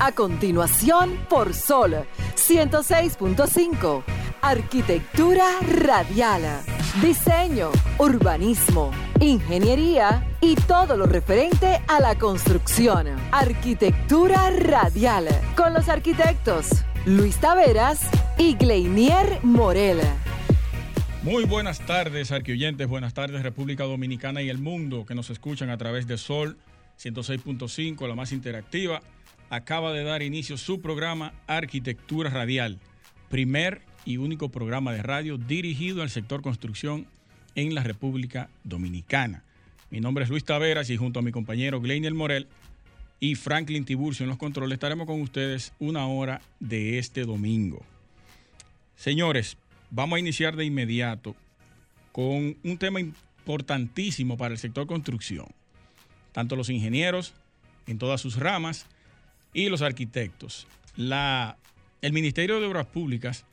A continuación, por Sol 106.5. Arquitectura radial. Diseño, urbanismo, ingeniería y todo lo referente a la construcción. Arquitectura radial. Con los arquitectos Luis Taveras y Gleinier Morel. Muy buenas tardes, arquioyentes. Buenas tardes, República Dominicana y el mundo que nos escuchan a través de Sol 106.5, la más interactiva. Acaba de dar inicio su programa Arquitectura Radial, primer y único programa de radio dirigido al sector construcción en la República Dominicana. Mi nombre es Luis Taveras y junto a mi compañero Gleinier Morel y Franklin Tiburcio en los controles estaremos con ustedes una hora de este domingo. Señores, vamos a iniciar de inmediato con un tema importantísimo para el sector construcción. Tanto los ingenieros en todas sus ramas y los arquitectos. La, el Ministerio de Obras Públicas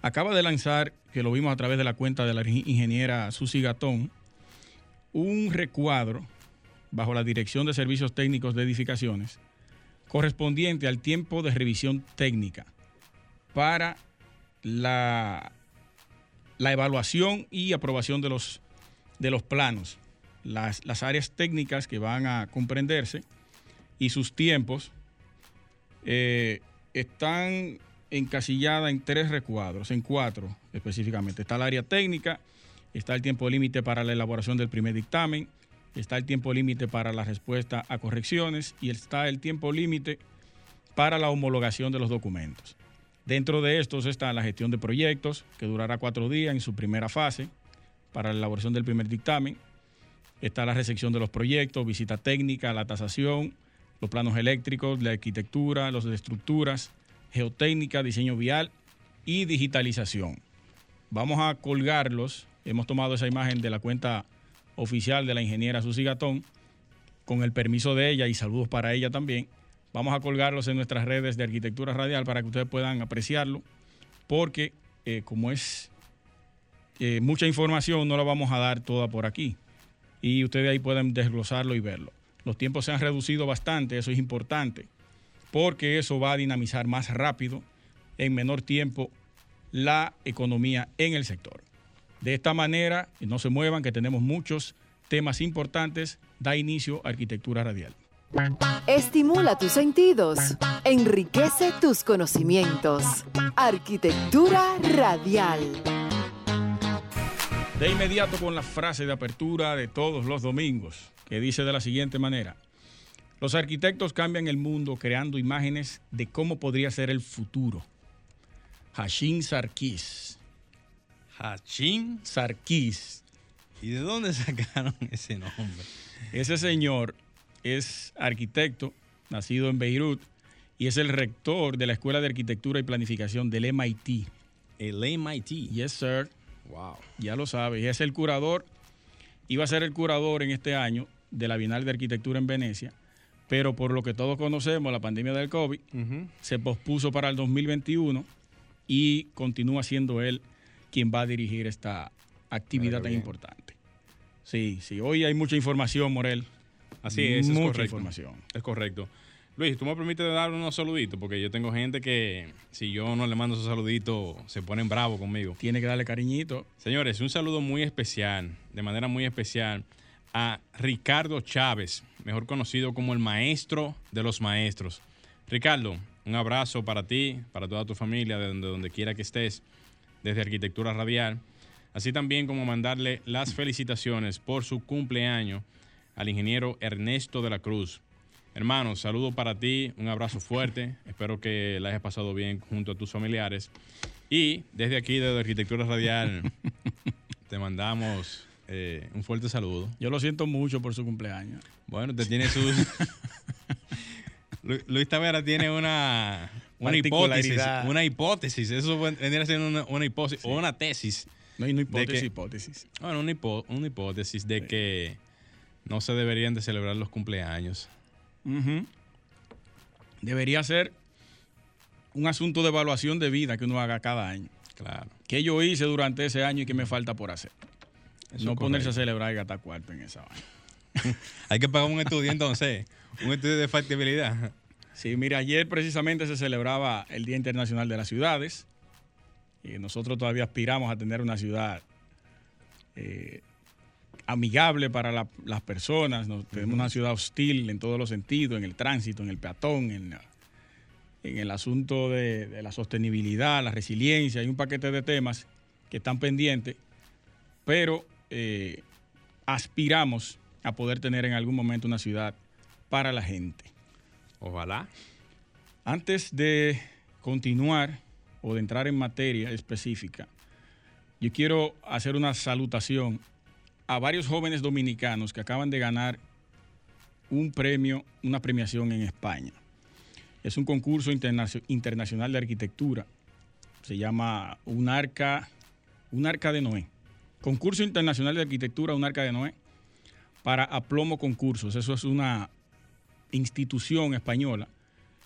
acaba de lanzar, que lo vimos a través de la cuenta de la ingeniera Susi Gatón, un recuadro bajo la Dirección de Servicios Técnicos de Edificaciones correspondiente al tiempo de revisión técnica para la, la evaluación y aprobación de los, de los planos, las, las áreas técnicas que van a comprenderse y sus tiempos eh, están encasilladas en tres recuadros, en cuatro específicamente. Está el área técnica, está el tiempo límite para la elaboración del primer dictamen, está el tiempo límite para la respuesta a correcciones y está el tiempo límite para la homologación de los documentos. Dentro de estos está la gestión de proyectos, que durará cuatro días en su primera fase para la elaboración del primer dictamen. Está la recepción de los proyectos, visita técnica, la tasación, los planos eléctricos, la arquitectura, de estructuras, geotécnica, diseño vial y digitalización. Vamos a colgarlos. Hemos tomado esa imagen de la cuenta oficial de la ingeniera Susi Gatón, con el permiso de ella y saludos para ella también. Vamos a colgarlos en nuestras redes de arquitectura radial para que ustedes puedan apreciarlo, porque eh, como es eh, mucha información, no la vamos a dar toda por aquí. Y ustedes ahí pueden desglosarlo y verlo. Los tiempos se han reducido bastante, eso es importante, porque eso va a dinamizar más rápido, en menor tiempo, la economía en el sector. De esta manera, no se muevan, que tenemos muchos temas importantes, da inicio a Arquitectura Radial. Estimula tus sentidos, enriquece tus conocimientos. Arquitectura Radial. De inmediato con la frase de apertura de todos los domingos, que dice de la siguiente manera. Los arquitectos cambian el mundo creando imágenes de cómo podría ser el futuro. Hashim Sarkis. Hashim Sarkis. ¿Y de dónde sacaron ese nombre? Ese señor es arquitecto, nacido en Beirut, y es el rector de la Escuela de Arquitectura y Planificación del MIT. El MIT. Yes, sir. Wow. Ya lo sabe. Y es el curador, iba a ser el curador en este año de la Bienal de Arquitectura en Venecia, pero por lo que todos conocemos, la pandemia del COVID, se pospuso para el 2021 y continúa siendo él quien va a dirigir esta actividad tan importante. Sí, sí, hoy hay mucha información, Morel. Así es, mucha es correcto. información. Es correcto. Luis, ¿tú me permites dar unos saluditos? Porque yo tengo gente que si yo no le mando esos saluditos se ponen bravos conmigo. Tiene que darle cariñito. Señores, un saludo muy especial, de manera muy especial, a Ricardo Chávez, mejor conocido como el maestro de los maestros. Ricardo, un abrazo para ti, para toda tu familia, de donde, donde quiera que estés, desde Arquitectura Radial. Así también como mandarle las felicitaciones por su cumpleaños al ingeniero Ernesto de la Cruz. Hermano, saludo para ti, un abrazo fuerte. Espero que la hayas pasado bien junto a tus familiares. Y desde aquí, desde Arquitectura Radial, te mandamos eh, un fuerte saludo. Yo lo siento mucho por su cumpleaños. Bueno, te tiene sus. Lu- Luis Tavera tiene una, una hipótesis. Una hipótesis. Eso vendría siendo una, una hipótesis o una tesis. No hay no ¿De hipótesis, hipótesis. Bueno, una, una hipótesis de que no se deberían de celebrar los cumpleaños. Debería ser un asunto de evaluación de vida que uno haga cada año. Claro. ¿Qué yo hice durante ese año y qué me falta por hacer? Eso no ponerse a celebrar y gastar cuarto en esa vaina. Hay que pagar un estudio entonces. Un estudio de factibilidad. Sí, mira, ayer precisamente se celebraba el Día Internacional de las Ciudades. Y nosotros todavía aspiramos a tener una ciudad eh, amigable para las personas. Tenemos una ciudad hostil en todos los sentidos, en el tránsito, en el peatón, en, en el asunto de, la sostenibilidad, la resiliencia. Hay un paquete de temas que están pendientes, pero eh, aspiramos a poder tener en algún momento una ciudad para la gente. Ojalá. Antes de continuar o de entrar en materia específica, yo quiero hacer una salutación a varios jóvenes dominicanos que acaban de ganar un premio, una premiación en España. Es un concurso internacional de arquitectura. Se llama Un Arca, un Arca de Noé. Concurso Internacional de Arquitectura, Un Arca de Noé, para Aplomo Concursos. Eso es una institución española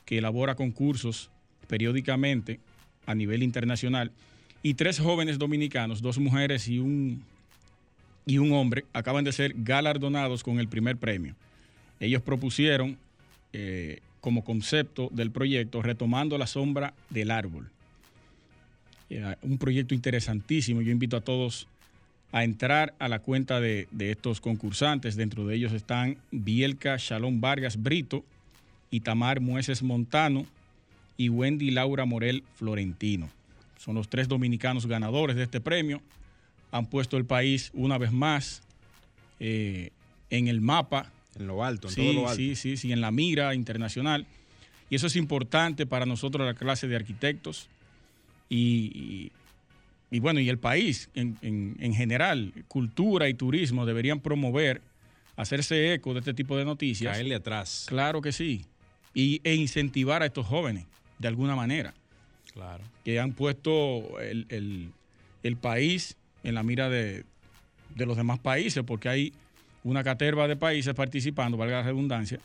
que elabora concursos periódicamente a nivel internacional. Y tres jóvenes dominicanos, dos mujeres y un, y un hombre, acaban de ser galardonados con el primer premio. Ellos propusieron eh, como concepto del proyecto Retomando la sombra del árbol. Un proyecto interesantísimo. Yo invito a todos a entrar a la cuenta de, estos concursantes. Dentro de ellos están Bielka Shalom Vargas Brito, Itamar Mueces Montano y Wendy Laura Morel Florentino. Son los tres dominicanos ganadores de este premio. Han puesto el país una vez más eh, en el mapa en lo alto, en todo lo alto. Sí, sí, sí, en la mira internacional. Y eso es importante para nosotros, la clase de arquitectos. Y, bueno, y el país en, general, cultura y turismo deberían promover, hacerse eco de este tipo de noticias. Caerle atrás. Claro que sí. Y, e incentivar a estos jóvenes, de alguna manera. Claro. Que han puesto el, país en la mira de, de los demás países, porque hay una caterva de países participando, valga la redundancia,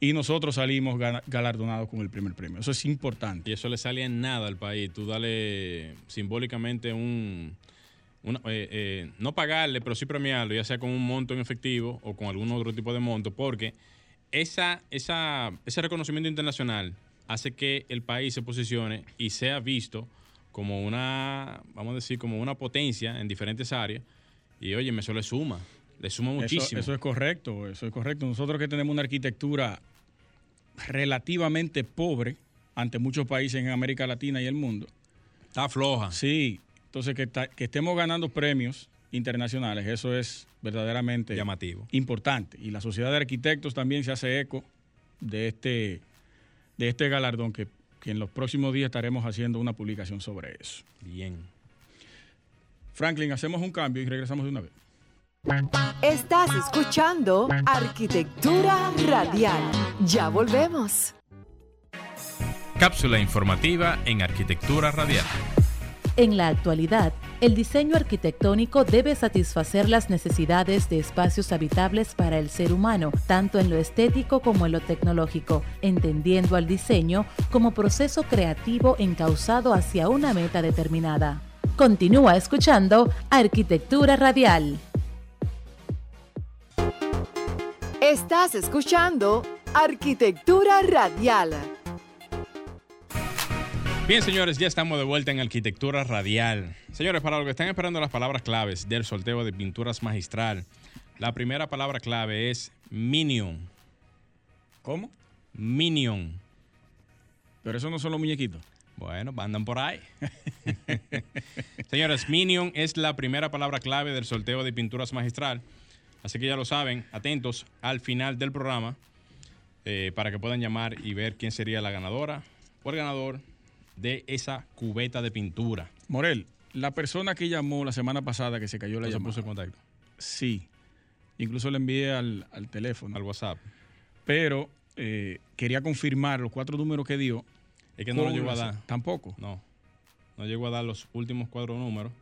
y nosotros salimos galardonados con el primer premio. Eso es importante. Y eso le sale en nada al país. Tú dale simbólicamente un... Eh, eh, no pagarle, pero sí premiarlo, ya sea con un monto en efectivo o con algún otro tipo de monto, porque esa, esa, ese reconocimiento internacional hace que el país se posicione y sea visto como una, vamos a decir, como una potencia en diferentes áreas. Y oye, eso le suma. Le suma muchísimo. Eso, es correcto, eso es correcto. Nosotros que tenemos una arquitectura relativamente pobre ante muchos países en América Latina y el mundo. Está floja. Sí, entonces que, que estemos ganando premios internacionales, eso es verdaderamente llamativo. Importante. Y la Sociedad de Arquitectos también se hace eco de este, de este galardón que, que en los próximos días estaremos haciendo una publicación sobre eso. Bien. Franklin, hacemos un cambio y regresamos de una vez. Estás escuchando Arquitectura Radial. Ya volvemos. Cápsula informativa en Arquitectura Radial. En la actualidad, el diseño arquitectónico debe satisfacer las necesidades de espacios habitables para el ser humano, tanto en lo estético como en lo tecnológico, entendiendo al diseño como proceso creativo encauzado hacia una meta determinada. Continúa escuchando Arquitectura Radial. Estás escuchando Arquitectura Radial. Bien, señores, ya estamos de vuelta en Arquitectura Radial. Señores, para los que están esperando las palabras claves del sorteo de pinturas magistral, la primera palabra clave es Minion. ¿Cómo? Minion. Pero eso no son los muñequitos. Bueno, andan por ahí. Señores, Minion es la primera palabra clave del sorteo de pinturas magistral. Así que ya lo saben, atentos al final del programa eh, para que puedan llamar y ver quién sería la ganadora o el ganador de esa cubeta de pintura. Morel, la persona que llamó la semana pasada que se cayó la llamada. puso en contacto. Sí. Incluso le envié al, teléfono. Al WhatsApp. Pero eh, quería confirmar los cuatro números que dio. Es que no lo llegó a dar. Tampoco. No. No llegó a dar los últimos cuatro números.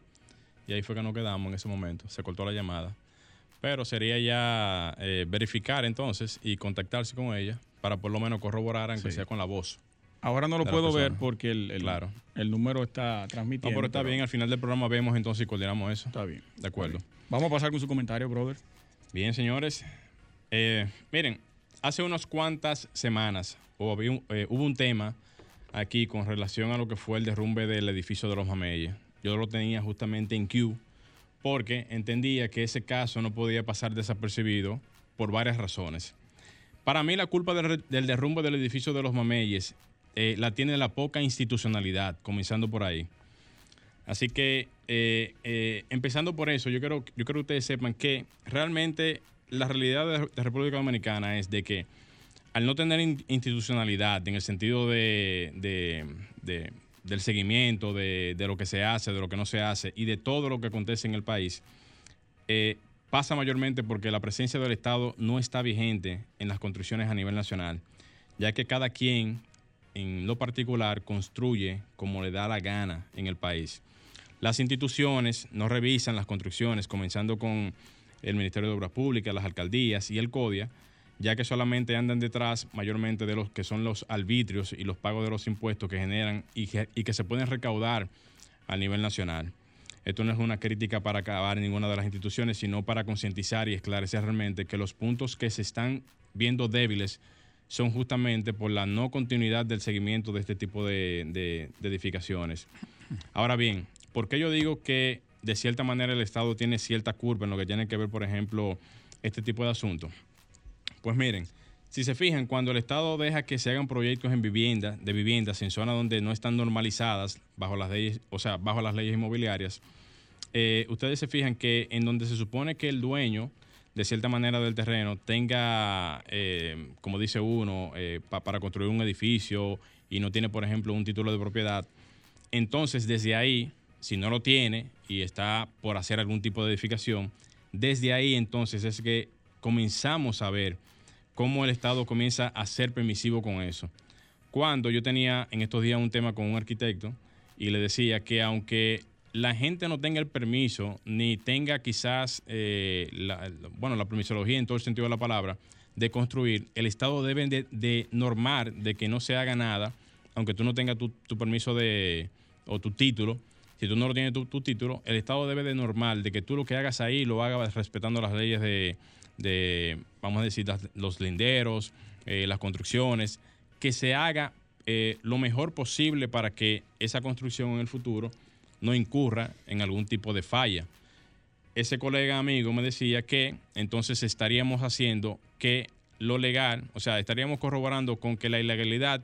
Y ahí fue que nos quedamos en ese momento. Se cortó la llamada. Pero sería ya eh, verificar entonces y contactarse con ella para por lo menos corroborar, aunque sea con la voz. Ahora no lo puedo ver porque el, claro. el número está transmitiendo. No, pero está bien, al final del programa vemos entonces y coordinamos eso. Está bien. De acuerdo. Vamos a pasar con su comentario, brother. Bien, señores. Eh, miren, hace unas cuantas semanas hubo, eh, hubo un tema aquí con relación a lo que fue el derrumbe del edificio de los Mameyes. Yo lo tenía justamente en Q porque entendía que ese caso no podía pasar desapercibido por varias razones. Para mí la culpa del, derrumbe del edificio de los Mameyes eh, la tiene la poca institucionalidad, comenzando por ahí. Así que, eh, eh, empezando por eso, yo quiero, yo quiero que ustedes sepan que realmente la realidad de, la República Dominicana es de que al no tener institucionalidad en el sentido de, del seguimiento, de, lo que se hace, de lo que no se hace y de todo lo que acontece en el país, eh, pasa mayormente porque la presencia del Estado no está vigente en las construcciones a nivel nacional, ya que cada quien en lo particular construye como le da la gana en el país. Las instituciones no revisan las construcciones, comenzando con el Ministerio de Obras Públicas, las alcaldías y el CODIA, ya que solamente andan detrás mayormente de los que son los arbitrios y los pagos de los impuestos que generan y que, se pueden recaudar a nivel nacional. Esto no es una crítica para acabar ninguna de las instituciones, sino para concientizar y esclarecer realmente que los puntos que se están viendo débiles son justamente por la no continuidad del seguimiento de este tipo de, de edificaciones. Ahora bien, ¿por qué yo digo que de cierta manera el Estado tiene cierta curva en lo que tiene que ver, por ejemplo, este tipo de asuntos? Pues miren, si se fijan, cuando el Estado deja que se hagan proyectos en vivienda, de viviendas en zonas donde no están normalizadas bajo las leyes, o sea, bajo las leyes inmobiliarias, eh, ustedes se fijan que en donde se supone que el dueño, de cierta manera del terreno, tenga, eh, como dice uno, eh, para construir un edificio y no tiene, por ejemplo, un título de propiedad, entonces desde ahí, si no lo tiene y está por hacer algún tipo de edificación, desde ahí entonces es que comenzamos a ver cómo el Estado comienza a ser permisivo con eso. Cuando yo tenía en estos días un tema con un arquitecto y le decía que aunque la gente no tenga el permiso ni tenga quizás, eh, la, bueno, la permisología en todo el sentido de la palabra, de construir, el Estado debe de, normar de que no se haga nada, aunque tú no tengas tu, permiso de, o tu título, si tú no lo tienes tu, tu, título, el Estado debe de normal de que tú lo que hagas ahí lo hagas respetando las leyes de, de, vamos a decir, los linderos, eh, las construcciones, que se haga eh, lo mejor posible para que esa construcción en el futuro no incurra en algún tipo de falla. Ese colega amigo me decía que entonces estaríamos haciendo que lo legal, o sea, estaríamos corroborando con que la ilegalidad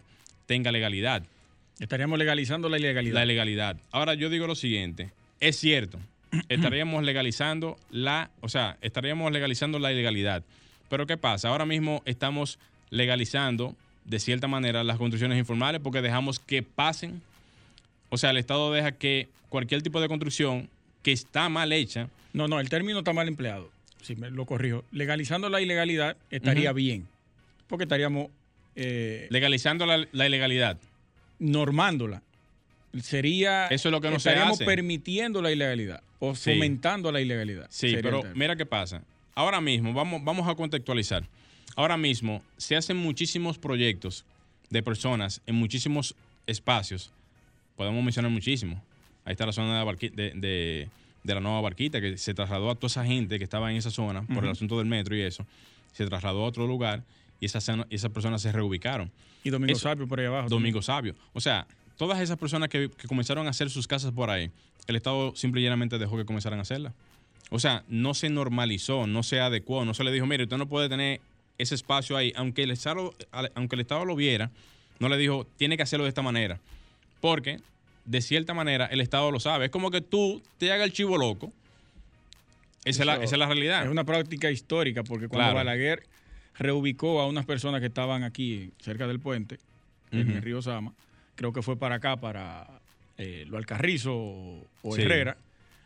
tenga legalidad. Estaríamos legalizando la ilegalidad. La ilegalidad. Ahora yo digo lo siguiente, es cierto, estaríamos legalizando la, o sea, estaríamos legalizando la ilegalidad. Pero ¿qué pasa? Ahora mismo estamos legalizando de cierta manera las construcciones informales porque dejamos que pasen. O sea, el Estado deja que cualquier tipo de construcción que está mal hecha. No, no, el término está mal empleado. Si me lo corrijo. Legalizando la ilegalidad estaría bien. Porque estaríamos. Eh, legalizando la, la ilegalidad. Normándola sería eso es lo que no estaríamos permitiendo la ilegalidad o fomentando la ilegalidad. Sí, pero mira qué pasa. Ahora mismo, vamos, vamos a contextualizar. Ahora mismo se hacen muchísimos proyectos de personas en muchísimos espacios. Podemos mencionar muchísimo. Ahí está la zona de, la nueva barquita, que se trasladó a toda esa gente que estaba en esa zona por el asunto del metro y eso. Se trasladó a otro lugar y esas, esas personas se reubicaron. Y Domingo Sabio por ahí abajo. Domingo Sabio. O sea, todas esas personas que, comenzaron a hacer sus casas por ahí, el Estado simplemente dejó que comenzaran a hacerlas. O sea, no se normalizó, no se adecuó, no se le dijo, mire, usted no puede tener ese espacio ahí, aunque el Estado, aunque el Estado lo viera, no le dijo, tiene que hacerlo de esta manera. Porque, de cierta manera, el Estado lo sabe. Es como que tú te hagas el chivo loco. Esa, es, la, realidad. Es una práctica histórica, porque cuando Balaguer reubicó a unas personas que estaban aquí cerca del puente, en el río Sama, creo que fue para acá, para eh, lo Alcarrizo o, Herrera,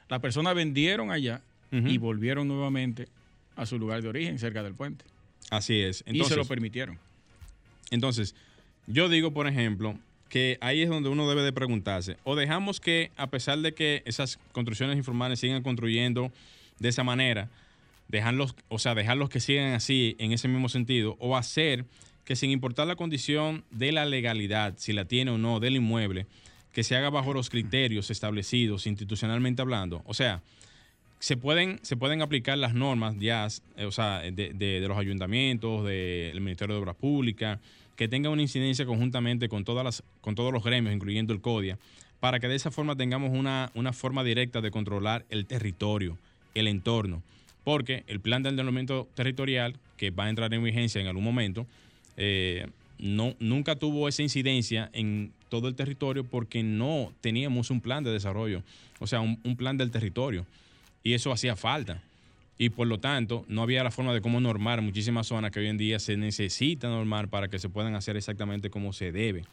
las personas vendieron allá y volvieron nuevamente a su lugar de origen, cerca del puente. Así es. y se lo permitieron. Entonces, yo digo, por ejemplo, que ahí es donde uno debe de preguntarse, o dejamos que, a pesar de que esas construcciones informales sigan construyendo de esa manera, dejarlos, o sea, dejarlos que sigan así en ese mismo sentido, o hacer que sin importar la condición de la legalidad, si la tiene o no, del inmueble, que se haga bajo los criterios establecidos institucionalmente hablando. O sea, se pueden, se pueden aplicar las normas ya, eh, o sea, de, los ayuntamientos, del Ministerio de Obras Públicas, que tenga una incidencia conjuntamente con, todas las, con todos los gremios, incluyendo el CODIA, para que de esa forma tengamos una, una forma directa de controlar el territorio, el entorno. Porque el plan de ordenamiento territorial, que va a entrar en vigencia en algún momento, eh, no, nunca tuvo esa incidencia en todo el territorio porque no teníamos un plan de desarrollo, o sea, un, plan del territorio. Y eso hacía falta. Y por lo tanto, no había la forma de cómo normar muchísimas zonas que hoy en día se necesita normar para que se puedan hacer exactamente como se debe.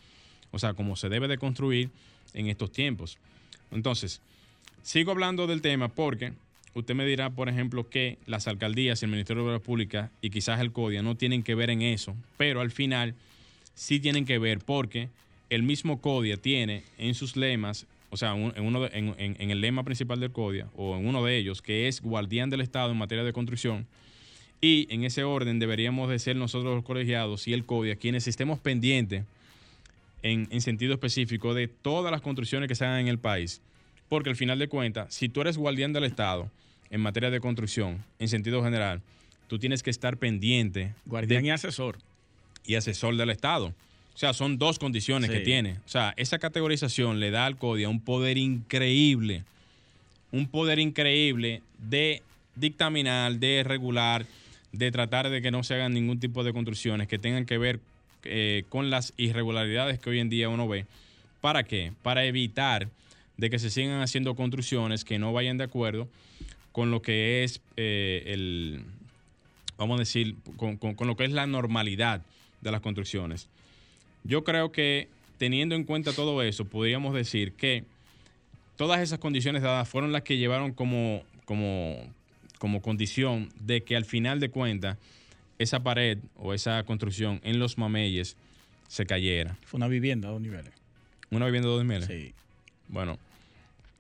O sea, como se debe de construir en estos tiempos. Entonces, sigo hablando del tema porque usted me dirá, por ejemplo, que las alcaldías, el Ministerio de Obras Públicas y quizás el CODIA no tienen que ver en eso, pero al final sí tienen que ver porque el mismo CODIA tiene en sus lemas, o sea, en, uno de- en- en- en el lema principal del CODIA, o en uno de ellos, que es guardián del Estado en materia de construcción, y en ese orden deberíamos de ser nosotros los colegiados y el CODIA quienes estemos pendientes en, en sentido específico de todas las construcciones que se hagan en el país. Porque al final de cuentas, si tú eres guardián del Estado en materia de construcción, en sentido general, tú tienes que estar pendiente Guardián de- y asesor. y asesor del Estado. O sea, son dos condiciones Sí. que tiene. O sea, esa categorización le da al CODIA un poder increíble, un poder increíble de dictaminar, de regular, de tratar de que no se hagan ningún tipo de construcciones que tengan que ver eh, con las irregularidades que hoy en día uno ve. ¿Para qué? Para evitar de que se sigan haciendo construcciones que no vayan de acuerdo con lo que es eh, el, vamos a decir, con, con- con lo que es la normalidad de las construcciones. Yo creo que teniendo en cuenta todo eso, podríamos decir que todas esas condiciones dadas fueron las que llevaron como, como, como condición de que al final de cuentas esa pared o esa construcción en los mameyes se cayera. Fue una vivienda a dos niveles. Una vivienda de dos niveles. Sí. Bueno,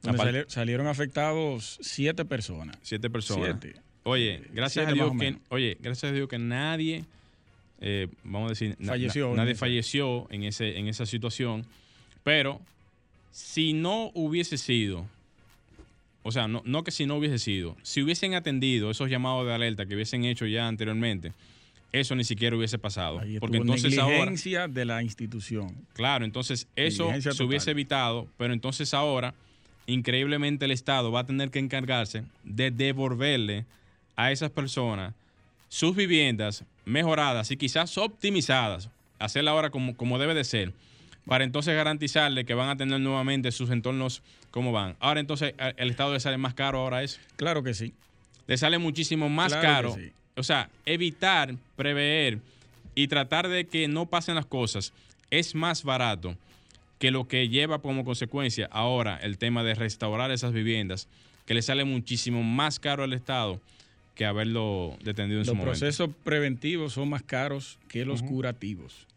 aparte- salieron afectados siete personas. siete personas. Siete. Oye, gracias Siete a Dios que, oye, gracias a Dios que nadie, eh, vamos a decir, Falleció na- nadie esa. falleció en ese, en esa situación. Pero si no hubiese sido, o sea, no, no que si no hubiese sido, si hubiesen atendido esos llamados de alerta que hubiesen hecho ya anteriormente, eso ni siquiera hubiese pasado. Ahí Porque entonces ahora, de la institución. Claro, entonces eso se hubiese evitado, pero entonces ahora, increíblemente, el Estado va a tener que encargarse de devolverle a esas personas sus viviendas mejoradas y quizás optimizadas, hacerla ahora como, como debe de ser, para entonces garantizarle que van a tener nuevamente sus entornos como van. Ahora entonces el Estado le sale más caro ahora eso. Claro que sí. Le sale muchísimo más Claro que caro. sí. O sea, evitar, prever y tratar de que no pasen las cosas es más barato que lo que lleva como consecuencia ahora el tema de restaurar esas viviendas, que le sale muchísimo más caro al Estado que haberlo detenido en Los su momento. procesos preventivos son más caros que los curativos.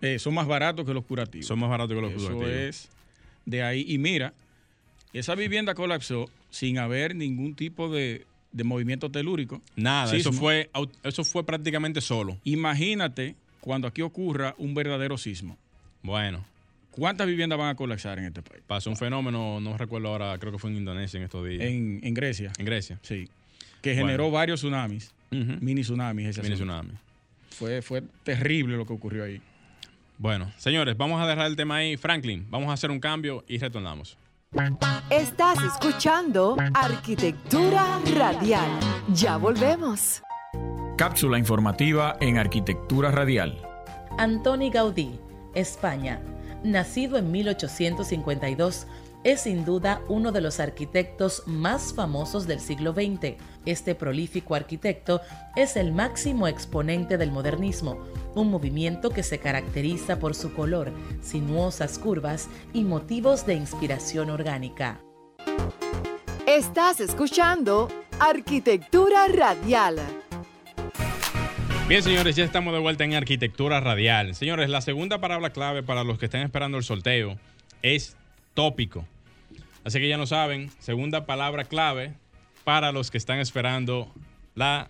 Eh, son más baratos que los curativos. Son más baratos que los Eso curativos. es de ahí. Y mira, esa vivienda colapsó sin haber ningún tipo de, de movimiento telúrico. Nada, eso fue, eso fue prácticamente solo. Imagínate cuando aquí ocurra un verdadero sismo. Bueno, ¿Cuántas viviendas van a colapsar en este país? pasó un fenómeno, no recuerdo ahora, creo que fue en Indonesia en estos días. En, en Grecia, En Grecia. sí. Que Bueno. generó varios tsunamis, mini tsunamis. ese Mini tsunami. Fue, fue terrible lo que ocurrió ahí. Bueno, señores, vamos a dejar el tema ahí. Franklin, vamos a hacer un cambio y retornamos. Estás escuchando Arquitectura Radial. Ya volvemos. Cápsula informativa en Arquitectura Radial. Antoni Gaudí, España. Nacido en 1852, es sin duda uno de los arquitectos más famosos del siglo XX. Este prolífico arquitecto es el máximo exponente del modernismo, un movimiento que se caracteriza por su color, sinuosas curvas y motivos de inspiración orgánica. Estás escuchando Arquitectura Radial. Bien, señores, ya estamos de vuelta en Arquitectura Radial. Señores, la segunda palabra clave para los que están esperando el sorteo es tópico. Así que ya lo saben, segunda palabra clave para los que están esperando la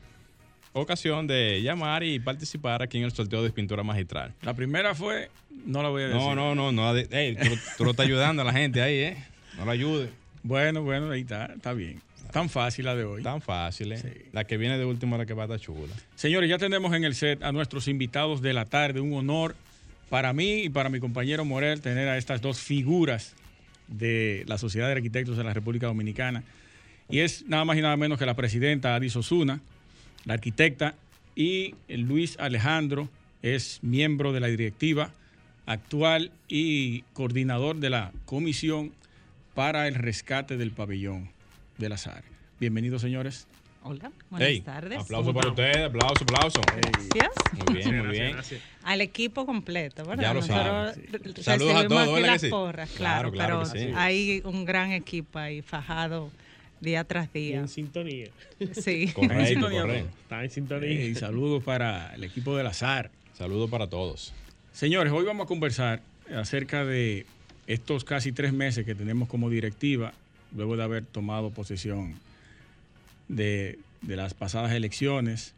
ocasión de llamar y participar aquí en el sorteo de pintura magistral. La primera fue, no la voy a decir. No, no, no, no. ey, tú, tú lo estás ayudando a la gente ahí, ¿eh? No la ayude. Bueno, bueno, ahí está, está bien. Tan fácil la de hoy. Tan fácil, ¿eh? La que viene de último, la que va a estar chula. Señores, ya tenemos en el set a nuestros invitados de la tarde. Un honor para mí y para mi compañero Morel tener a estas dos figuras de la Sociedad de Arquitectos de la República Dominicana. Y es nada más y nada menos que la presidenta Adis Osuna, la arquitecta, y Luis Alejandro es miembro de la directiva actual y coordinador de la Comisión para el Rescate del Pabellón del Azar. Bienvenidos, señores. Hola, buenas tardes. Aplauso para ustedes, aplauso, aplauso. Gracias. Muy bien, muy bien. Al equipo completo, ¿verdad? Ya lo saben. Nosotros Saludos a recibimos todos, aquí ¿verdad las porras, Claro, claro, claro pero que sí. hay un gran equipo ahí fajado día tras día. en sintonía. Sí. Correcto, sintonía, correcto. Está en sintonía. Y saludos para el equipo del Azar. Saludos para todos. Señores, hoy vamos a conversar acerca de estos casi tres meses que tenemos como directiva, luego de haber tomado posesión de, de las pasadas elecciones.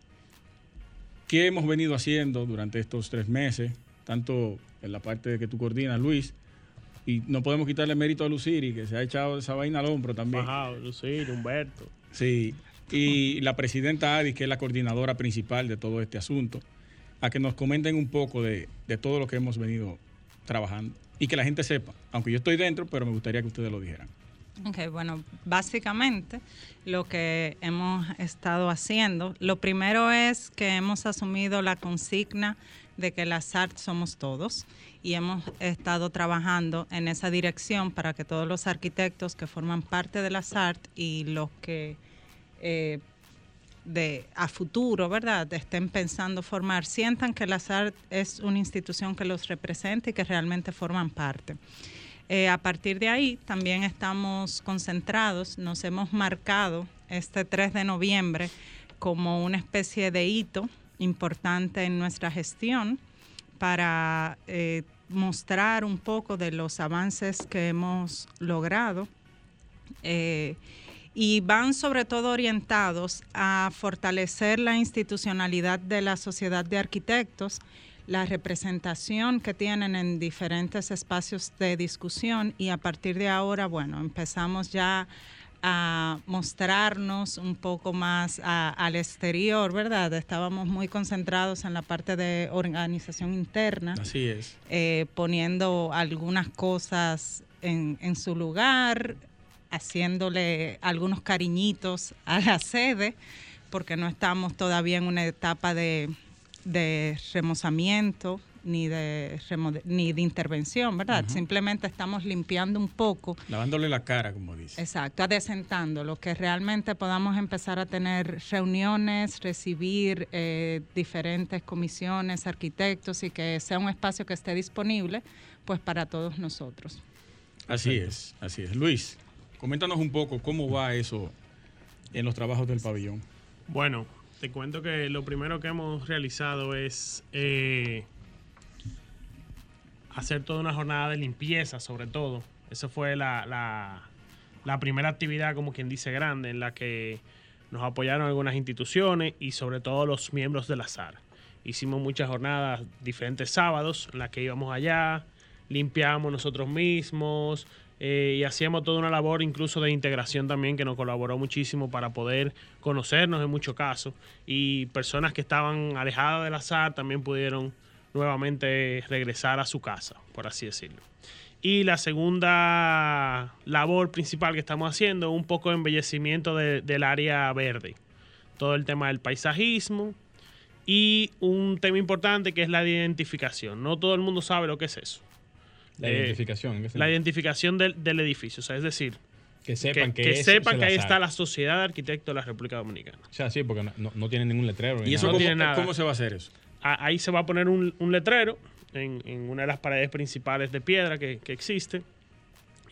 ¿Qué hemos venido haciendo durante estos tres meses? Tanto en la parte que tú coordinas, Luis, y no podemos quitarle mérito a Luciri, que se ha echado esa vaina al hombro también. Bajado, Lucir, Humberto. Sí, y la presidenta Adi, que es la coordinadora principal de todo este asunto, a que nos comenten un poco de, de todo lo que hemos venido trabajando y que la gente sepa, aunque yo estoy dentro, pero me gustaría que ustedes lo dijeran. Ok, bueno, básicamente lo que hemos estado haciendo, lo primero es que hemos asumido la consigna de que las ART somos todos y hemos estado trabajando en esa dirección para que todos los arquitectos que forman parte de las ART y los que eh, de a futuro, ¿verdad?, estén pensando formar, sientan que la SART es una institución que los representa y que realmente forman parte. Eh, a partir de ahí también estamos concentrados, nos hemos marcado este 3 de noviembre como una especie de hito importante en nuestra gestión para eh, mostrar un poco de los avances que hemos logrado. Eh, y van sobre todo orientados a fortalecer la institucionalidad de la sociedad de arquitectos, la representación que tienen en diferentes espacios de discusión y a partir de ahora, bueno, empezamos ya a mostrarnos un poco más a- al exterior, ¿verdad? Estábamos muy concentrados en la parte de organización interna Así es. eh, poniendo algunas cosas en, en su lugar, haciéndole algunos cariñitos a la sede, porque no estamos todavía en una etapa de, de remozamiento ni de, ni de intervención, ¿verdad? Simplemente estamos limpiando un poco. Lavándole la cara, como dice. Exacto, adesentando, lo que realmente podamos empezar a tener reuniones, recibir eh, diferentes comisiones, arquitectos y que sea un espacio que esté disponible pues para todos nosotros. Así es, así es. Luis, coméntanos un poco cómo va eso en los trabajos del pabellón. Bueno, te cuento que lo primero que hemos realizado es eh, hacer toda una jornada de limpieza, sobre todo. Esa fue la, la- la primera actividad, como quien dice, grande, en la que nos apoyaron algunas instituciones y sobre todo los miembros del azar. Hicimos muchas jornadas, diferentes sábados, en las que íbamos allá, limpiamos nosotros mismos eh, y hacíamos toda una labor incluso de integración también que nos colaboró muchísimo para poder conocernos en muchos casos y personas que estaban alejadas del azar también pudieron nuevamente regresar a su casa, por así decirlo. Y la segunda labor principal que estamos haciendo un poco de embellecimiento de- del área verde. Todo el tema del paisajismo y un tema importante que es la identificación. No todo el mundo sabe lo que es eso. La Eh, identificación. ¿en qué La identificación del, del edificio. O sea, es decir, que sepan que, que, que sepan que ahí está la Sociedad de Arquitectos de la República Dominicana. O sea, sí, porque no, no, no tienen ningún letrero. ¿Y eso nada. no cómo, tiene nada. cómo se va a hacer eso? Ahí se va a poner un, un letrero en, en una de las paredes principales de piedra que, que existe.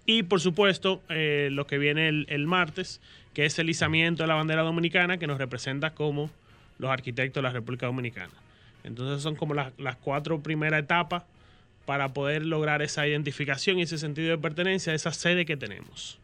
Y por supuesto, eh, lo que viene el, el martes, que es el izamiento de la bandera dominicana, que nos representa como los arquitectos de la República Dominicana. Entonces son como las, las cuatro primeras etapas para poder lograr esa identificación y ese sentido de pertenencia a esa sede que tenemos.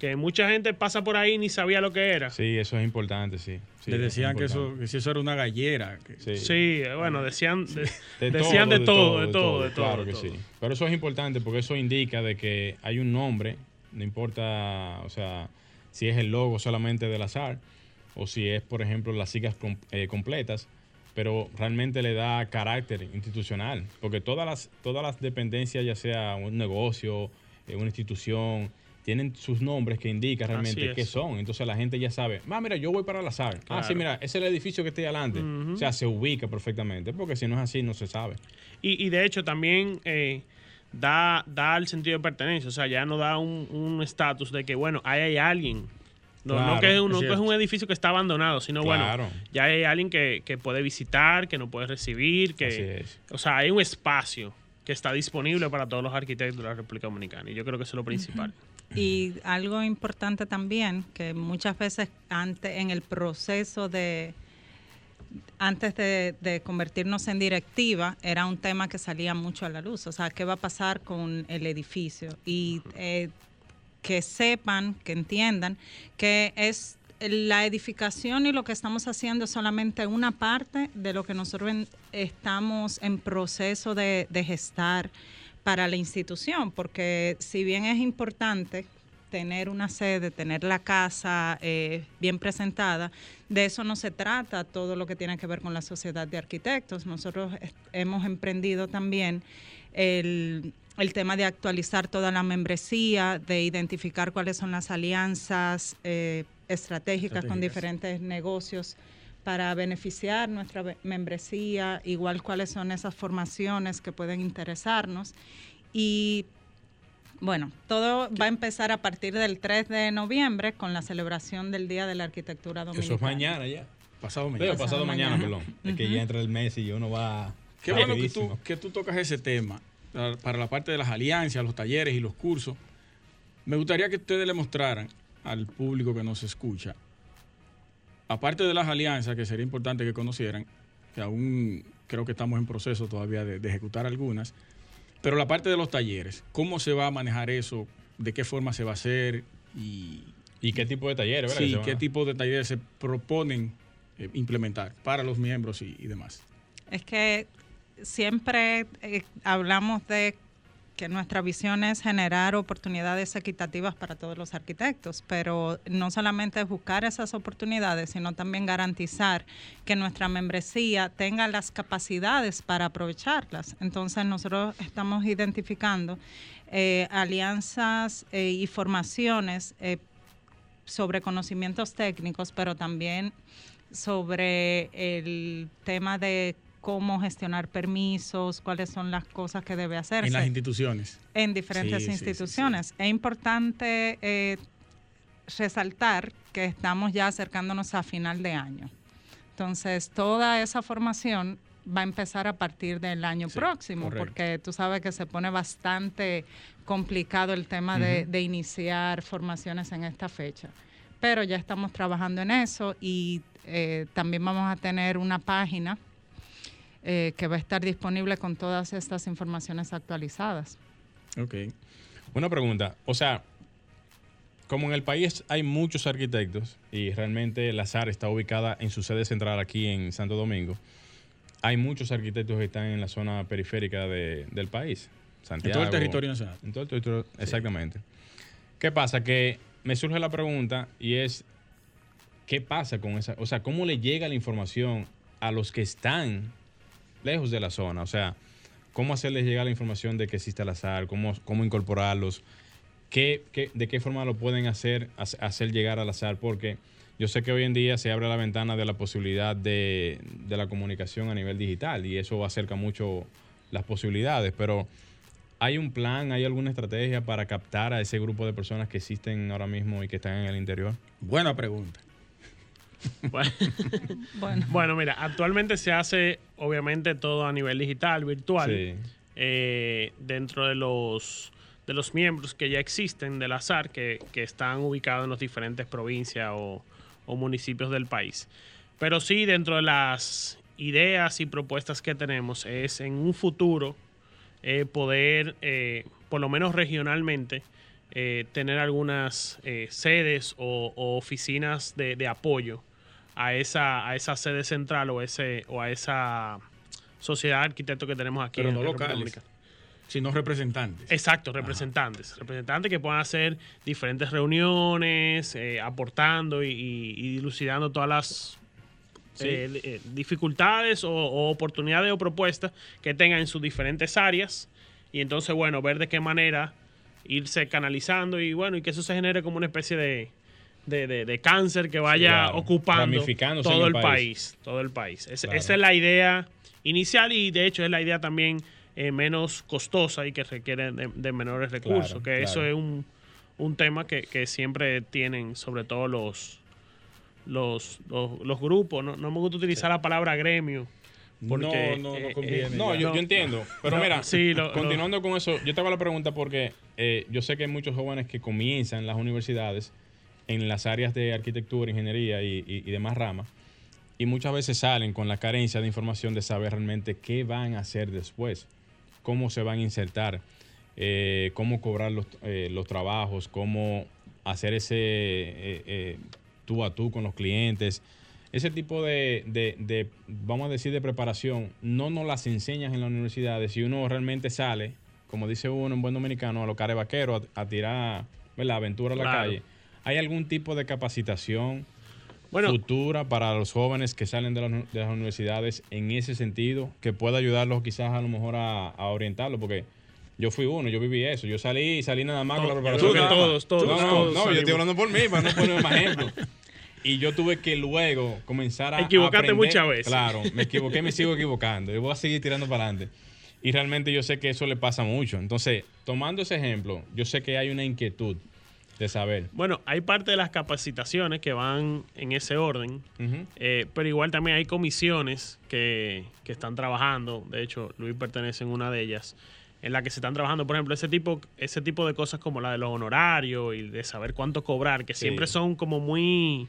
Que mucha gente pasa por ahí y ni sabía lo que era. Sí, eso es importante, sí. Sí, Les eso es decían que, eso, que si eso era una gallera. que- Sí. Sí, bueno, decían, de- De decían de todo, de todo, de todo. Claro de que todo. sí. Pero eso es importante porque eso indica de que hay un nombre, no importa, o sea, si es el logo solamente del azar o si es, por ejemplo, las siglas com- eh, completas, pero realmente le da carácter institucional, porque todas las, todas las dependencias, ya sea un negocio, eh, una institución, tienen sus nombres que indican realmente qué son. Entonces la gente ya sabe, ah, mira, yo voy para el azar. Ah, sí, Claro. mira, ese es el edificio que está ahí adelante. O sea, se ubica perfectamente, porque si no es así, no se sabe. Y, y de hecho también eh, da, da el sentido de pertenencia, o sea, ya no da un un estatus de que, bueno, ahí hay alguien. No, no que, es un, no es que es un edificio que está abandonado, sino Claro. bueno, ya hay alguien que, que puede visitar, que no puede recibir, que, o sea, hay un espacio que está disponible para todos los arquitectos de la República Dominicana. Y yo creo que eso es lo principal. Y algo importante también, que muchas veces antes, en el proceso de, antes de, de convertirnos en directiva, era un tema que salía mucho a la luz. O sea, ¿qué va a pasar con el edificio? Y eh, que sepan, que entiendan que es la edificación y lo que estamos haciendo es solamente una parte de lo que nosotros estamos en proceso de, de gestar para la institución, porque si bien es importante tener una sede, tener la casa eh, bien presentada, de eso no se trata todo lo que tiene que ver con la sociedad de arquitectos. Nosotros hemos emprendido también el, el tema de actualizar toda la membresía, de identificar cuáles son las alianzas eh, estratégicas con diferentes negocios para beneficiar nuestra membresía, igual cuáles son esas formaciones que pueden interesarnos. Y bueno, todo va a empezar a partir del 3 de noviembre con la celebración del Día de la Arquitectura Dominicana. Eso es mañana ya. Pasado mañana. pasado, Pasado mañana, mañana. perdón. Es que ya entra el mes y uno va. Qué bueno que tú, que tú tocas ese tema para- la parte de las alianzas, los talleres y los cursos. Me gustaría que ustedes le mostraran al público que nos escucha, aparte de las alianzas, que sería importante que conocieran, que aún creo que estamos en proceso todavía de, de ejecutar algunas, pero la parte de los talleres, ¿cómo se va a manejar eso? ¿De qué forma se va a hacer? Y, ¿Y qué tipo de talleres, sí, qué a- tipo de talleres se proponen eh, implementar para los miembros y- y demás. Es que siempre eh, hablamos de que nuestra visión es generar oportunidades equitativas para todos los arquitectos, pero no solamente buscar esas oportunidades, sino también garantizar que nuestra membresía tenga las capacidades para aprovecharlas. Entonces nosotros estamos identificando eh, alianzas eh, y formaciones sobre conocimientos técnicos, pero también sobre el tema de cómo gestionar permisos, cuáles son las cosas que debe hacerse En las instituciones. en diferentes Sí, sí, sí, sí. instituciones. Es importante eh, resaltar que estamos ya acercándonos a final de año. Entonces, toda esa formación va a empezar a partir del año Sí, próximo, correcto. porque tú sabes que se pone bastante complicado el tema de, de iniciar formaciones en esta fecha. Pero ya estamos trabajando en eso y eh, también vamos a tener una página eh, que va a estar disponible con todas estas informaciones actualizadas. Ok. Una pregunta, o sea, como en el país hay muchos arquitectos y realmente la SAR está ubicada en su sede central aquí en Santo Domingo, hay muchos arquitectos que están en la zona periférica de- del país. En Santiago, todo el territorio nacional. En todo el territorio, exactamente. ¿Qué pasa? Que me surge la pregunta y es, ¿qué pasa con esa? O sea, ¿cómo le llega la información a los que están lejos de la zona? O sea, ¿cómo hacerles llegar la información de que existe el azar? ¿Cómo, cómo incorporarlos? ¿Qué, qué- de qué forma lo pueden hacer, hace- hacer llegar al azar? Porque yo sé que hoy en día se abre la ventana de la posibilidad de, de la comunicación a nivel digital y eso acerca mucho las posibilidades, pero ¿hay un plan, hay alguna estrategia para captar a ese grupo de personas que existen ahora mismo y que están en el interior? Buena pregunta. Bueno, Bueno. bueno, mira, actualmente se hace obviamente todo a nivel digital, virtual. Sí. eh, dentro de los de los miembros que ya existen del azar que, que están ubicados en las diferentes provincias o, o municipios del país. Pero sí, dentro de las ideas y propuestas que tenemos es en un futuro eh, poder, eh, por lo menos regionalmente, eh, tener algunas eh, sedes o, o oficinas de, de apoyo a esa, a esa sede central o, ese, o a esa sociedad de arquitectos que tenemos aquí Pero en no locales. Sino representantes. Exacto, representantes. Representantes que puedan hacer diferentes reuniones, eh, aportando y, y- y dilucidando todas las Sí. eh, dificultades o, o oportunidades o propuestas que tengan en sus diferentes áreas. Y entonces, bueno, ver de qué manera irse canalizando y bueno, y que eso se genere como una especie de, de, de- de cáncer que vaya claro. ocupando todo el país. país. todo el país. Es- Claro. Esa es la idea inicial y de hecho es la idea también eh, menos costosa y que requiere de, de menores recursos, Claro, que eso es un, un tema que, que siempre tienen sobre todo los los, los, los grupos. No, no me gusta utilizar la palabra gremio. Porque, no, no eh, conviene. eh, No, yo, yo entiendo. Pero No, mira, sí, lo- continuando con eso, yo te hago la pregunta porque eh, yo sé que hay muchos jóvenes que comienzan en las universidades en las áreas de arquitectura, ingeniería y, y- y demás ramas, y muchas veces salen con la carencia de información de saber realmente qué van a hacer después, cómo se van a insertar, eh, cómo cobrar los, eh, los trabajos, cómo hacer ese eh, eh, tú a tú con los clientes. Ese tipo de, de- de, vamos a decir, de preparación, no nos las enseñan en las universidades. Si uno realmente sale, como dice uno en buen dominicano, a los cares vaqueros, a, a tirar ¿verdad? aventura a la Claro. calle, ¿hay algún tipo de capacitación Bueno, futura para los jóvenes que salen de, las uni- de las universidades en ese sentido, que pueda ayudarlos quizás a lo mejor a, a orientarlos? Porque yo fui uno, yo viví eso. Yo salí, salí nada más con la preparación. todos, todos, No, no, todos no, yo estoy hablando por mí, para no poner más ejemplo. Y yo tuve que luego comenzar a. Equivocarte muchas veces. Claro, me equivoqué, me sigo equivocando. Yo voy a seguir tirando para adelante. Y realmente yo sé que eso le pasa mucho. Entonces, tomando ese ejemplo, yo sé que hay una inquietud de saber. bueno, hay parte de las capacitaciones que van en ese orden. Eh, pero igual también hay comisiones que, que están trabajando, de hecho Luis pertenece en una de ellas, en la que se están trabajando, por ejemplo, ese tipo, ese tipo de cosas como la de los honorarios y de saber cuánto cobrar, que Sí. siempre son como muy...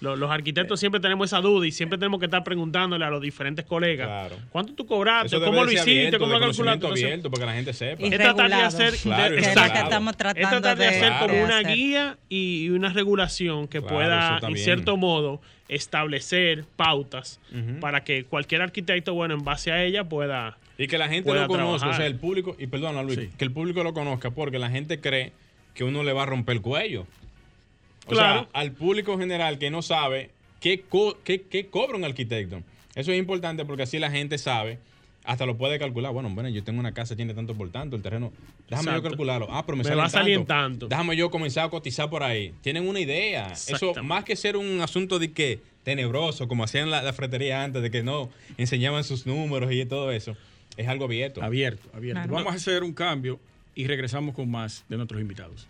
lo- Los, arquitectos siempre tenemos esa duda y siempre tenemos que estar preguntándole a los diferentes colegas, Claro. ¿cuánto tú cobraste? ¿Cómo lo hiciste? abierto, ¿Cómo lo calculaste? abierto para que la gente sepa. Es tratar de hacer, Claro, de- tratar de, de- hacer como una guía y una regulación que Claro, pueda, en cierto modo, establecer pautas para que cualquier arquitecto, bueno, en base a ella pueda... Y que la gente lo conozca, o sea, el público, y perdona Luis, Sí. que el público lo conozca porque la gente cree que uno le va a romper el cuello. O Claro. sea, al público general que no sabe qué, co- qué, qué cobra un arquitecto. Eso es importante porque así la gente sabe, hasta lo puede calcular. Bueno, bueno, yo tengo una casa, tiene tanto por tanto, el terreno, déjame yo calcularlo. Ah, pero me, Me sale va a salir en tanto. tanto. Déjame yo comenzar a cotizar por ahí. Tienen una idea. Eso, más que ser un asunto de que tenebroso, como hacían la, la fretería antes, de que no enseñaban sus números y todo eso, es algo abierto. Abierto, abierto. Claro. Vamos a hacer un cambio y regresamos con más de nuestros invitados.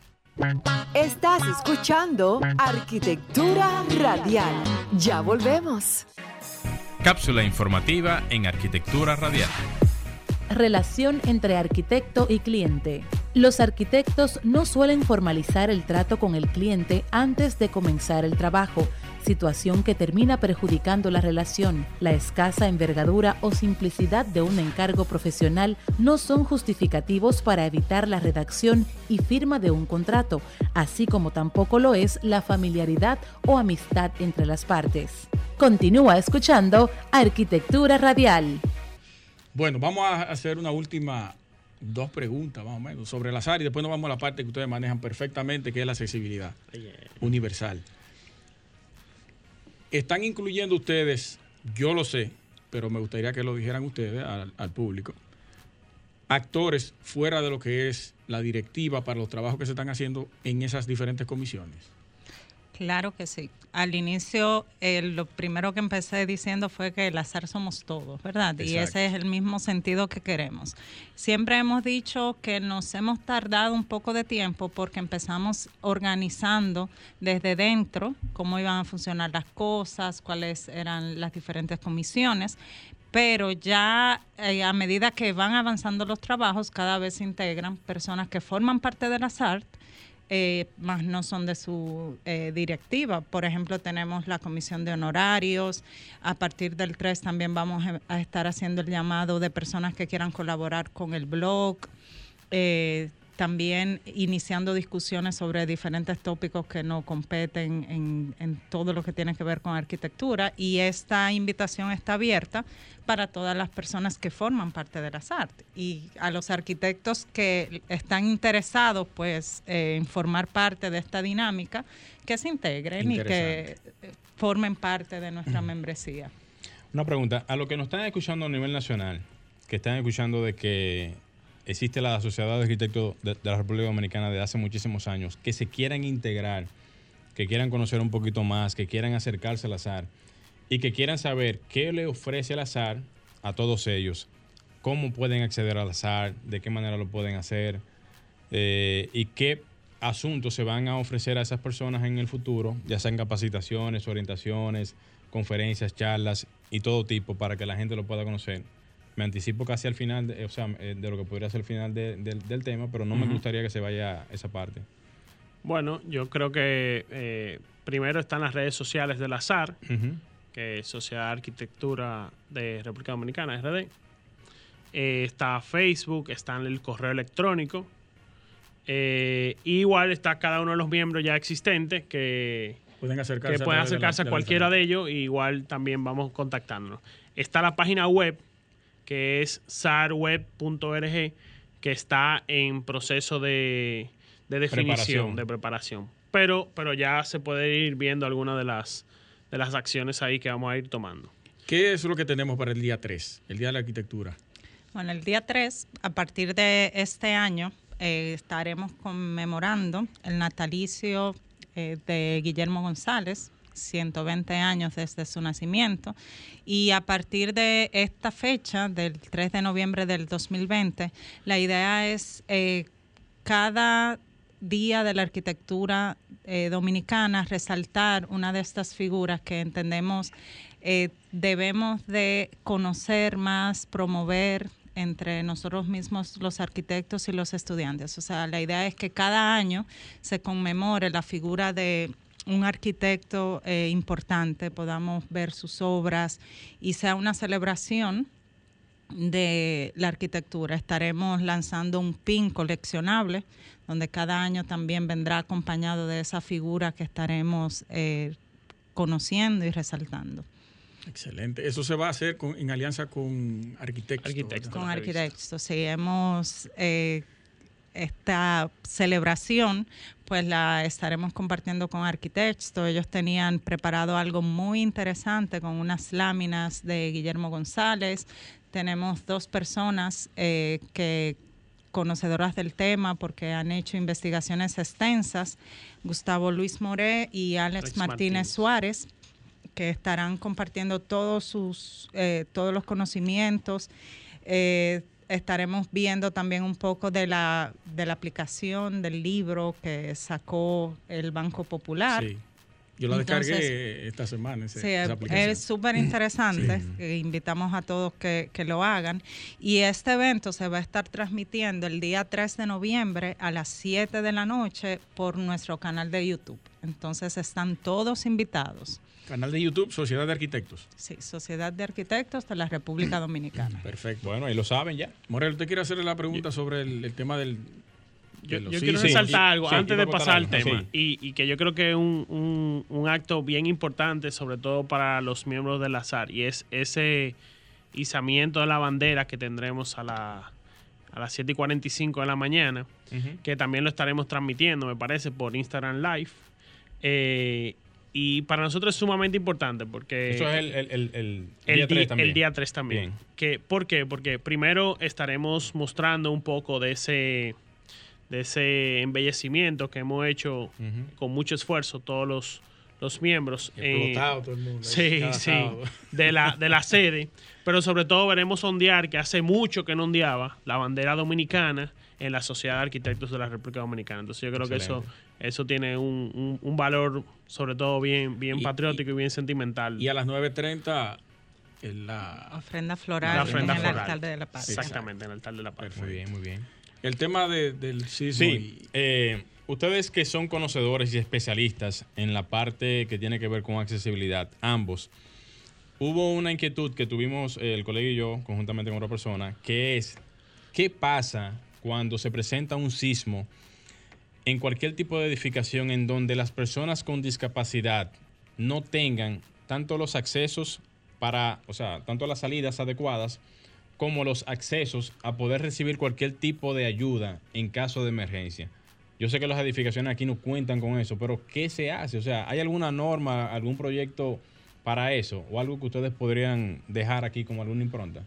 Estás escuchando Arquitectura Radial. Ya volvemos. Cápsula informativa en Arquitectura Radial. Relación entre arquitecto y cliente. Los arquitectos no suelen formalizar el trato con el cliente antes de comenzar el trabajo, situación que termina perjudicando la relación. La escasa envergadura o simplicidad de un encargo profesional no son justificativos para evitar la redacción y firma de un contrato, así como tampoco lo es la familiaridad o amistad entre las partes. Continúa escuchando Arquitectura Radial. Bueno, vamos a hacer una última dos preguntas más o menos sobre el azar y después nos vamos a la parte que ustedes manejan perfectamente, que es la accesibilidad universal. Están incluyendo ustedes, yo lo sé, pero me gustaría que lo dijeran ustedes al, público, actores fuera de lo que es la directiva para los trabajos que se están haciendo en esas diferentes comisiones. Claro que sí. Al inicio, eh, lo primero que empecé diciendo fue que el azar somos todos, ¿verdad? Y ese es el mismo sentido que queremos. Siempre hemos dicho que nos hemos tardado un poco de tiempo porque empezamos organizando desde dentro cómo iban a funcionar las cosas, cuáles eran las diferentes comisiones, pero ya eh, a medida que van avanzando los trabajos, cada vez se integran personas que forman parte de las ART eh, más no son de su eh, directiva. Por ejemplo, tenemos la comisión de honorarios. A partir del 3 también vamos a- estar haciendo el llamado de personas que quieran colaborar con el blog. Eh, también iniciando discusiones sobre diferentes tópicos que nos competen en, en todo lo que tiene que ver con arquitectura y esta invitación está abierta para todas las personas que forman parte de las artes. Y a los arquitectos que están interesados pues eh, en formar parte de esta dinámica que se integren y que eh, formen parte de nuestra membresía. Una pregunta, a los que nos están escuchando a nivel nacional, que están escuchando de que existe la Sociedad de Arquitectos de, la República Dominicana de hace muchísimos años, que se quieran integrar, que quieran conocer un poquito más, que quieran acercarse al azar y que quieran saber qué le ofrece el azar a todos ellos, cómo pueden acceder al azar, de qué manera lo pueden hacer eh, y qué asuntos se van a ofrecer a esas personas en el futuro, ya sean capacitaciones, orientaciones, conferencias, charlas y todo tipo para que la gente lo pueda conocer. Me anticipo casi al final, de, o sea, eh, de lo que podría ser el final de- del- del tema, pero no me gustaría que se vaya esa parte. Bueno, yo creo que eh, primero están las redes sociales del azar, Ujú. que es Sociedad de Arquitectura de República Dominicana, RD. Eh, está Facebook, está el correo electrónico. Eh, igual está cada uno de los miembros ya existentes que, Pueden acercarse que a pueden de la- acercarse de a cualquiera internet. de ellos. y igual también vamos contactándonos. Está la página web que es sarweb.org que está en proceso de, de definición, Preparación. de preparación. Pero, pero ya se puede ir viendo algunas de las, de las acciones ahí que vamos a ir tomando. ¿Qué es lo que tenemos para el día 3, el Día de la Arquitectura? Bueno, el día 3, a partir de este año, eh, estaremos conmemorando el natalicio eh, de Guillermo González, 120 años desde su nacimiento. Y a partir de esta fecha, del 3 de noviembre del 2020, la idea es eh, cada día de la arquitectura eh, dominicana resaltar una de estas figuras que entendemos eh, debemos de conocer más, promover entre nosotros mismos los arquitectos y los estudiantes. O sea, la idea es que cada año se conmemore la figura de un arquitecto eh, importante, podamos ver sus obras y sea una celebración de la arquitectura. Estaremos lanzando un pin coleccionable, donde cada año también vendrá acompañado de esa figura que estaremos eh, conociendo y resaltando. Excelente. Eso se va a hacer con- en alianza con arquitectos. Con arquitectos, sí, hemos eh, esta celebración, pues la estaremos compartiendo con arquitectos. Ellos tenían preparado algo muy interesante con unas láminas de Guillermo González. Tenemos dos personas eh, que conocedoras del tema porque han hecho investigaciones extensas, Gustavo Luis Moré y Alex, Alex Martínez, Martínez. Suárez, que estarán compartiendo todos sus eh, todos los conocimientos. Eh, estaremos viendo también un poco de la, de la aplicación del libro que sacó el Banco Popular. Sí. Yo la Entonces- descargué esta semana. ese- Sí, esa es- aplicación. es súper interesante. Sí. Invitamos a todos que, que lo hagan. Y este evento se va a estar transmitiendo el día 3 de noviembre a las 7 de la noche por nuestro canal de YouTube. Entonces están todos invitados. Canal de YouTube, Sociedad de Arquitectos. Sí, Sociedad de Arquitectos de la República Dominicana. Perfecto. Bueno, ahí lo saben ya. Morel, ¿usted quiere hacerle la pregunta sobre el, el tema del... Yo, quiero resaltar sí, algo sí, antes de pasar al tema y, y que yo creo que es un, un- un acto bien importante, sobre todo para los miembros del azar, y es ese izamiento de la bandera que tendremos a, la, a las 7 y 45 de la mañana, que también lo estaremos transmitiendo, me parece, por Instagram Live. Eh, y para nosotros es sumamente importante porque... Eso es el, el, el, el día di- 3 también. El día 3 también. Bien. Que, ¿Por qué? Porque primero estaremos mostrando un poco de ese, de ese embellecimiento que hemos hecho con mucho esfuerzo todos los, los miembros. eh, Explotado todo el mundo. Sí, sí, de la, de la sede. Pero sobre todo veremos ondear, que hace mucho que no ondeaba, la bandera dominicana en la Sociedad de Arquitectos de la República Dominicana. Entonces yo creo que eso, eso tiene un, un- un valor, sobre todo bien, bien Y- patriótico y, bien sentimental. Y a las 9.30, en la, Ofrenda floral La ofrenda en el floral. altar de la paz. Exactamente, en el altar de la paz. Muy bien, muy bien. El tema de- del sismo. Sí, eh, ustedes que son conocedores y especialistas en la parte que tiene que ver con accesibilidad, ambos, hubo una inquietud que tuvimos eh, el colega y yo, conjuntamente con otra persona, que es, ¿qué pasa cuando se presenta un sismo en cualquier tipo de edificación en donde las personas con discapacidad no tengan tanto los accesos para, o sea, tanto las salidas adecuadas como los accesos a poder recibir cualquier tipo de ayuda en caso de emergencia. Yo sé que las edificaciones aquí no cuentan con eso, pero ¿qué se hace? O sea, ¿hay alguna norma, algún proyecto para eso o algo que ustedes podrían dejar aquí como alguna impronta?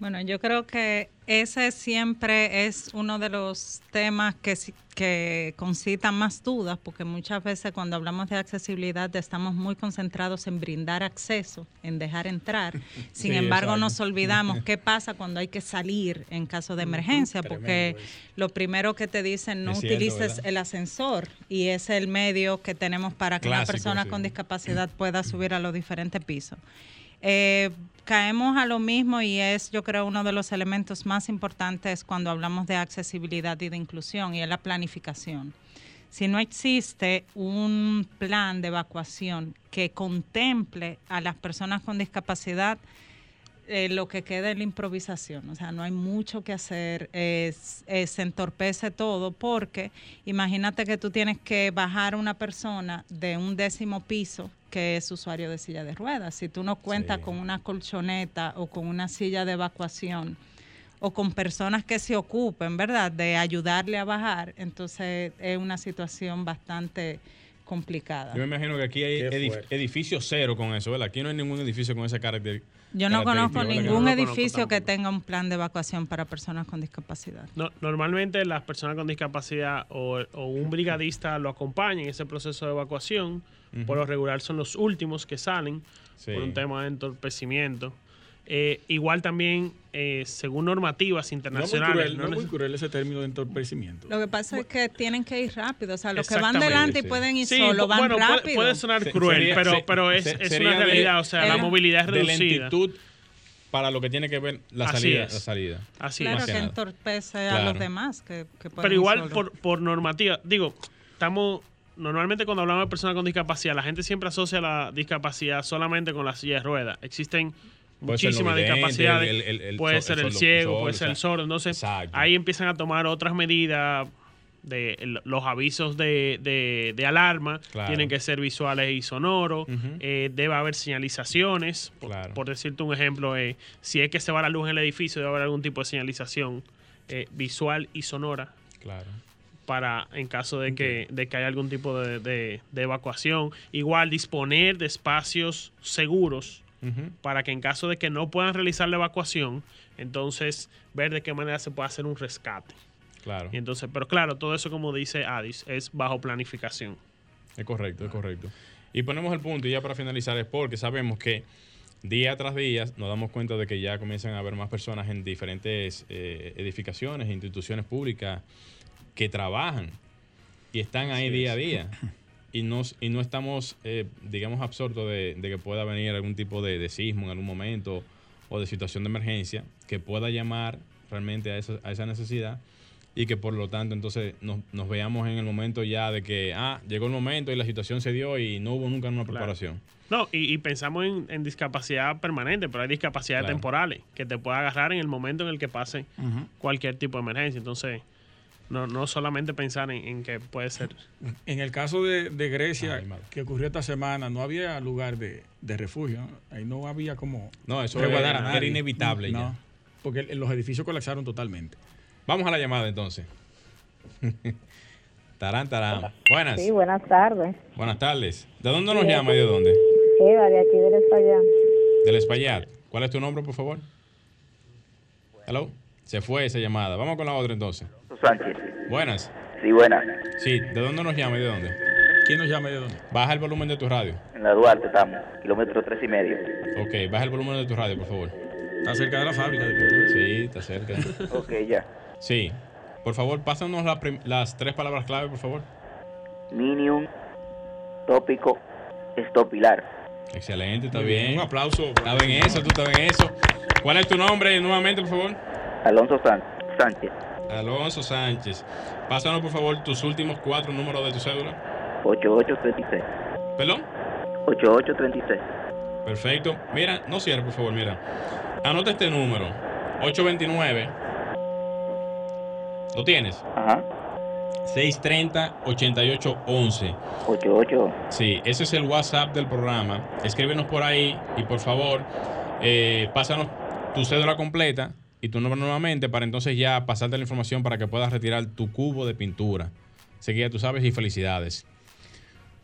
Bueno, yo creo que ese siempre es uno de los temas que, que concitan más dudas, porque muchas veces cuando hablamos de accesibilidad estamos muy concentrados en brindar acceso, en dejar entrar. Sin embargo, nos olvidamos qué pasa cuando hay que salir en caso de emergencia, porque lo primero que te dicen, no utilices el ascensor y es el medio que tenemos para que una persona con discapacidad pueda subir a los diferentes pisos. Eh, caemos a lo mismo y es, yo creo, uno de los elementos más importantes cuando hablamos de accesibilidad y de inclusión y es la planificación. Si no existe un plan de evacuación que contemple a las personas con discapacidad, eh, lo que queda es la improvisación, o sea, no hay mucho que hacer, se entorpece todo porque imagínate que tú tienes que bajar a una persona de un décimo piso que es usuario de silla de ruedas. Si tú no cuentas con una colchoneta o con una silla de evacuación o con personas que se ocupen, ¿verdad?, de ayudarle a bajar, entonces es una situación bastante complicada. Yo me imagino que aquí hay edificio cero con eso, ¿verdad? Aquí no hay ningún edificio con esa carácter. Yo no conozco ningún edificio que tenga un plan de evacuación para personas con discapacidad. normalmente las personas con discapacidad o, un brigadista lo acompaña en ese proceso de evacuación. Por lo regular son los últimos que salen por un tema de entorpecimiento. Eh, igual también, eh, según normativas internacionales. No, es muy cruel, ese término de entorpecimiento. Lo que pasa es que tienen que ir rápido. O sea, los que van delante y pueden ir solo van bueno, rápido. Puede, sonar cruel, pero, pero es, es una realidad. o sea, la movilidad es reducida. De lentitud para lo que tiene que ver la salida. La salida. Así claro que entorpece a los demás. Que, pero igual, por, por normativa, digo, estamos normalmente cuando hablamos de personas con discapacidad, la gente siempre asocia la discapacidad solamente con la silla de ruedas. Existen muchísimas discapacidades. puede ser el, ciego, puede ser el sordo. Entonces, ahí empiezan a tomar otras medidas. De, los avisos de, de, alarma tienen que ser visuales y sonoros. Eh, debe haber señalizaciones. Por, decirte un ejemplo, eh, si es que se va la luz en el edificio, debe haber algún tipo de señalización eh, visual y sonora. Claro para en caso de que, de que haya algún tipo de, de, evacuación. Igual disponer de espacios seguros para que en caso de que no puedan realizar la evacuación, entonces ver de qué manera se puede hacer un rescate. Claro. Y entonces, pero claro, todo eso como dice Adis, es bajo planificación. Es correcto, es correcto. Y ponemos el punto y ya para finalizar es porque sabemos que día tras día nos damos cuenta de que ya comienzan a haber más personas en diferentes eh, edificaciones, instituciones públicas que trabajan y están ahí día a día. y no, y no estamos, eh, digamos, absortos de, que pueda venir algún tipo de, sismo en algún momento o de situación de emergencia que pueda llamar realmente a, a esa necesidad y que por lo tanto entonces nos, nos, veamos en el momento ya de que, ah, llegó el momento y la situación se dio y no hubo nunca una preparación. No, y, pensamos en, discapacidad permanente, pero hay discapacidades temporales que te puede agarrar en el momento en el que pase cualquier tipo de emergencia. Entonces, no, no solamente pensar en, que puede ser. En el caso de, Grecia, que ocurrió esta semana, no había lugar de, refugio. Ahí no había como. No, eso era, era, inevitable ya. Porque los edificios colapsaron totalmente. Vamos a la llamada entonces. tarán, tarán. Buenas. Sí, buenas tardes. Buenas tardes. ¿De dónde nos llama y de dónde? Eva, de aquí del Espaillat. Del Espaillat. ¿Cuál es tu nombre, por favor? Hello. Se fue esa llamada. Vamos con la otra entonces. Sánchez. Buenas. Sí, buenas. Sí, ¿de dónde nos llama y de dónde? ¿Quién nos llama y de dónde? Baja el volumen de tu radio. En la Duarte estamos, kilómetro tres y medio. Ok, baja el volumen de tu radio, por favor. Está cerca de la fábrica de pintura. Sí, está cerca. ok, ya. Sí. Por favor, pásanos las tres palabras clave, por favor. Minium, tópico, estopilar. Excelente, está bien. Un aplauso. Está bien eso, tú estás bien eso. ¿Cuál es tu nombre nuevamente, por favor? Alonso Sánchez. Alonso Sánchez. Pásanos, por favor, tus últimos cuatro números de tu cédula. 8836. ¿Perdón? 8836. Perfecto. Mira, no cierre, por favor, mira. Anota este número. 829 ¿Lo tienes? Ajá. 630-8811. 88. Sí, ese es el WhatsApp del programa. Escríbenos por ahí y por favor, eh, pásanos tu cédula completa y tu nombre nuevamente para entonces ya pasarte la información para que puedas retirar tu cubo de pintura. Así que ya tú sabes y felicidades.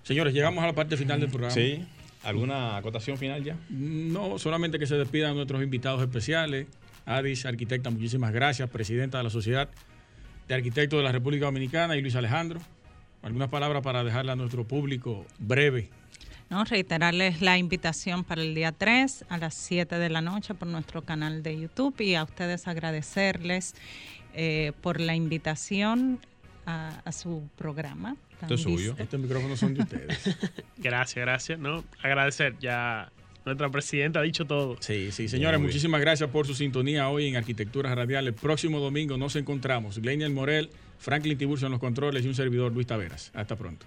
Señores, llegamos a la parte final del programa. Sí. ¿Alguna acotación final ya? No, solamente que se despidan nuestros invitados especiales. Adis, arquitecta, muchísimas gracias. Presidenta de la Sociedad de Arquitectos de la República Dominicana y Luis Alejandro. Algunas palabras para dejarle a nuestro público breve. No, reiterarles la invitación para el día 3 a las 7 de la noche por nuestro canal de YouTube y a ustedes agradecerles eh, por la invitación a, a su programa. Esto es suyo. Estos micrófonos son de ustedes. Gracias, gracias. No, agradecer. Ya nuestra presidenta ha dicho todo. Sí, sí, señores, muchísimas gracias por su sintonía hoy en Arquitectura Radial. El próximo domingo nos encontramos. Gleinier Morel, Franklin Tiburcio en los controles y un servidor Luis Taveras. Hasta pronto.